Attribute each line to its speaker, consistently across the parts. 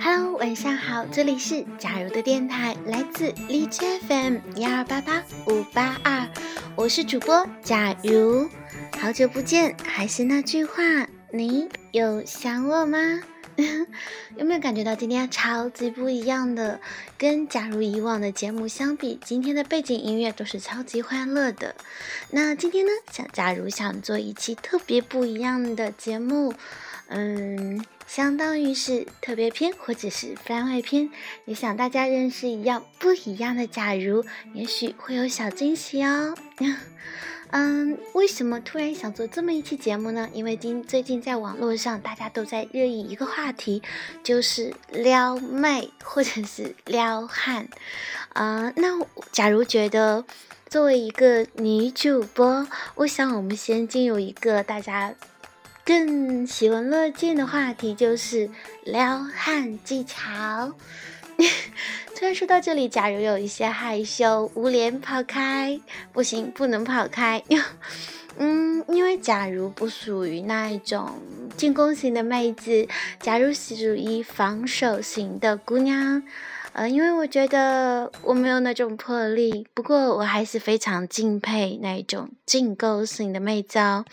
Speaker 1: Hello，晚上好，这里是假如的电台，来自荔枝 FM 幺二八八五八二，我是主播假如，好久不见，还是那句话，你有想我吗？有没有感觉到今天超级不一样的？跟假如以往的节目相比，今天的背景音乐都是超级欢乐的。那今天呢，想假如想做一期特别不一样的节目，嗯，相当于是特别篇或者是番外篇，也想大家认识一样不一样的假如，也许会有小惊喜哦。嗯，为什么突然想做这么一期节目呢？因为今最近在网络上大家都在热议一个话题，就是撩妹或者是撩汉。啊，那假如觉得作为一个女主播，我想我们先进入一个大家更喜闻乐见的话题，就是撩汉技巧。突然说到这里，假如有一些害羞、捂脸跑开，不行，不能跑开。嗯，因为假如不属于那一种进攻型的妹子，假如属于防守型的姑娘。呃，因为我觉得我没有那种魄力，不过我还是非常敬佩那种进攻型的妹子哦。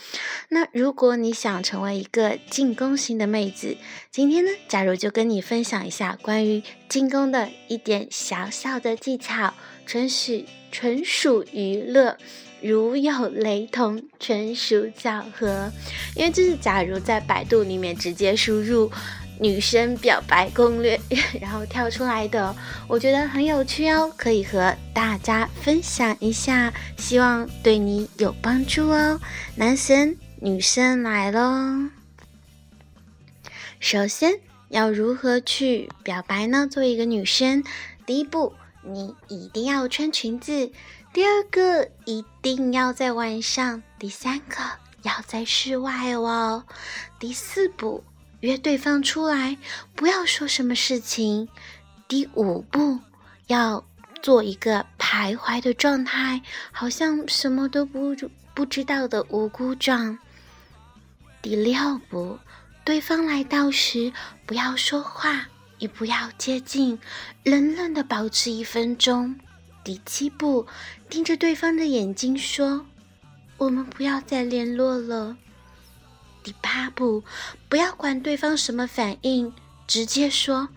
Speaker 1: 那如果你想成为一个进攻型的妹子，今天呢，假如就跟你分享一下关于进攻的一点小小的技巧，纯属纯属娱乐，如有雷同，纯属巧合。因为这是假如在百度里面直接输入。女生表白攻略，然后跳出来的，我觉得很有趣哦，可以和大家分享一下，希望对你有帮助哦。男神女生来喽，首先要如何去表白呢？作为一个女生，第一步你一定要穿裙子，第二个一定要在晚上，第三个要在室外哦，第四步。约对方出来，不要说什么事情。第五步，要做一个徘徊的状态，好像什么都不不知道的无辜状。第六步，对方来到时，不要说话，也不要接近，冷冷的保持一分钟。第七步，盯着对方的眼睛说：“我们不要再联络了。”第八步，不要管对方什么反应，直接说：“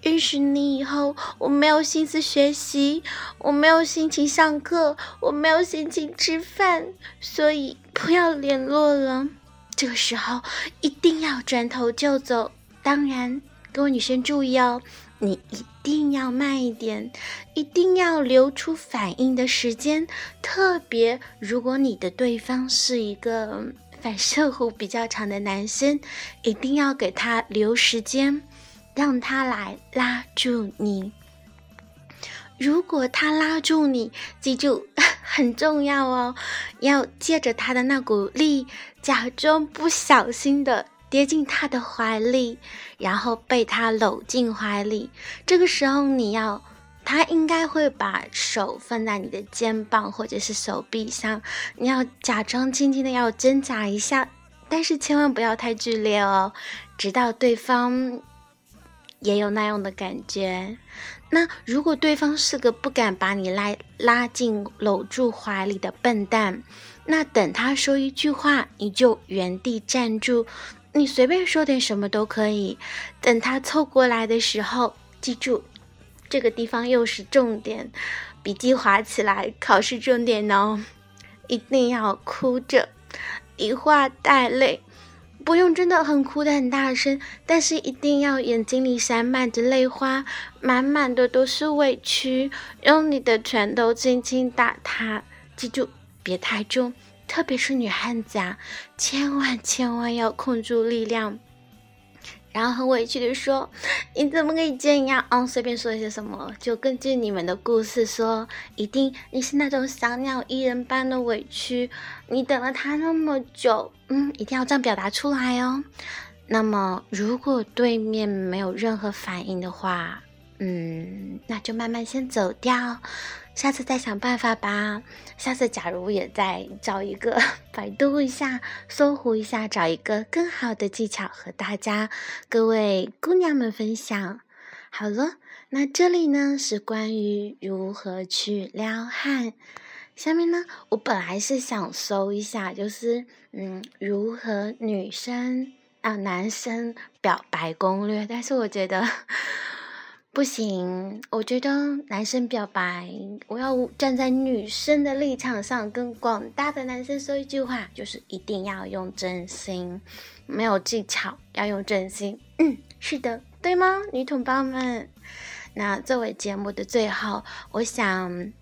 Speaker 1: 认识你以后，我没有心思学习，我没有心情上课，我没有心情吃饭，所以不要联络了。”这个时候一定要转头就走。当然，各位女生注意哦，你一定要慢一点，一定要留出反应的时间。特别如果你的对方是一个。反射弧比较长的男生，一定要给他留时间，让他来拉住你。如果他拉住你，记住很重要哦，要借着他的那股力，假装不小心的跌进他的怀里，然后被他搂进怀里。这个时候你要。他应该会把手放在你的肩膀或者是手臂上，你要假装轻轻的要挣扎一下，但是千万不要太剧烈哦，直到对方也有那样的感觉。那如果对方是个不敢把你拉拉进搂住怀里的笨蛋，那等他说一句话，你就原地站住，你随便说点什么都可以。等他凑过来的时候，记住。这个地方又是重点，笔记划起来，考试重点哦！一定要哭着，一话带泪，不用真的很哭的很大声，但是一定要眼睛里闪满着泪花，满满的都是委屈，用你的拳头轻轻打他，记住别太重，特别是女汉子啊，千万千万要控住力量。然后很委屈的说：“你怎么可以这样？嗯，随便说一些什么，就根据你们的故事说，一定你是那种小鸟依人般的委屈。你等了他那么久，嗯，一定要这样表达出来哦。那么，如果对面没有任何反应的话，嗯，那就慢慢先走掉，下次再想办法吧。下次假如也再找一个百度一下、搜狐一下，找一个更好的技巧和大家各位姑娘们分享。好了，那这里呢是关于如何去撩汉。下面呢，我本来是想搜一下，就是嗯，如何女生啊男生表白攻略，但是我觉得。不行，我觉得男生表白，我要站在女生的立场上，跟广大的男生说一句话，就是一定要用真心，没有技巧，要用真心。嗯，是的，对吗，女同胞们？那作为节目的最后，我想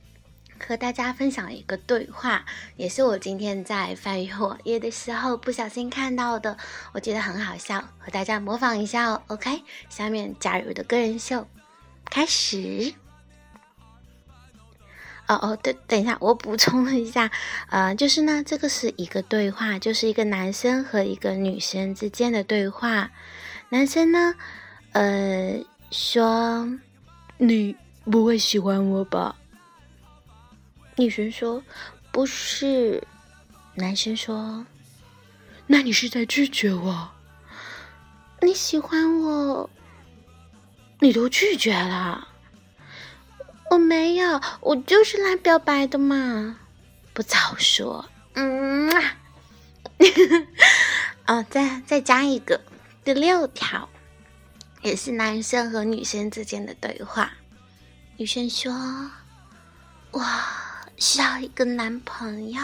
Speaker 1: 和大家分享一个对话，也是我今天在翻阅网页的时候不小心看到的，我觉得很好笑，和大家模仿一下哦。OK，下面加入的个人秀。开始。哦哦，等等一下，我补充了一下，呃，就是呢，这个是一个对话，就是一个男生和一个女生之间的对话。男生呢，呃，说：“
Speaker 2: 你不会喜欢我吧？”
Speaker 1: 女生说：“不是。”男生说：“
Speaker 2: 那你是在拒绝我？
Speaker 1: 你喜欢我？”
Speaker 2: 你都拒绝了，
Speaker 1: 我没有，我就是来表白的嘛，
Speaker 2: 不早说。
Speaker 1: 嗯，哦，再再加一个，第六条，也是男生和女生之间的对话。女生说：“我需要一个男朋友。”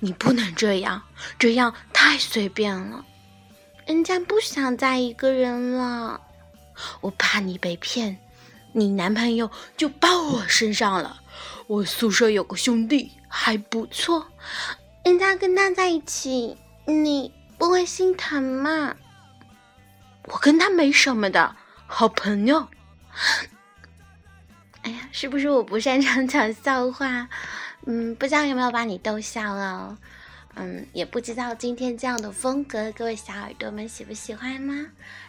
Speaker 2: 你不能这样，这样太随便了，
Speaker 1: 人家不想再一个人了。
Speaker 2: 我怕你被骗，你男朋友就包我身上了。我宿舍有个兄弟还不错，
Speaker 1: 人家跟他在一起，你不会心疼吗？
Speaker 2: 我跟他没什么的好朋友。
Speaker 1: 哎呀，是不是我不擅长讲笑话？嗯，不知道有没有把你逗笑了。嗯，也不知道今天这样的风格，各位小耳朵们喜不喜欢吗？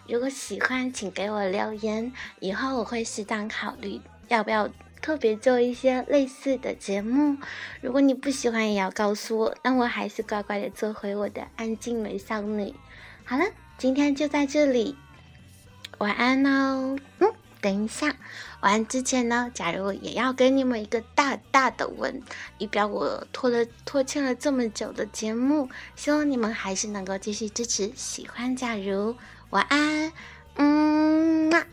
Speaker 1: 如果喜欢，请给我留言，以后我会适当考虑要不要特别做一些类似的节目。如果你不喜欢，也要告诉我，那我还是乖乖的做回我的安静美少女。好了，今天就在这里，晚安哦。嗯。等一下，完之前呢，假如也要给你们一个大大的吻，以表我拖了拖欠了这么久的节目，希望你们还是能够继续支持。喜欢假如，晚安，嗯嘛。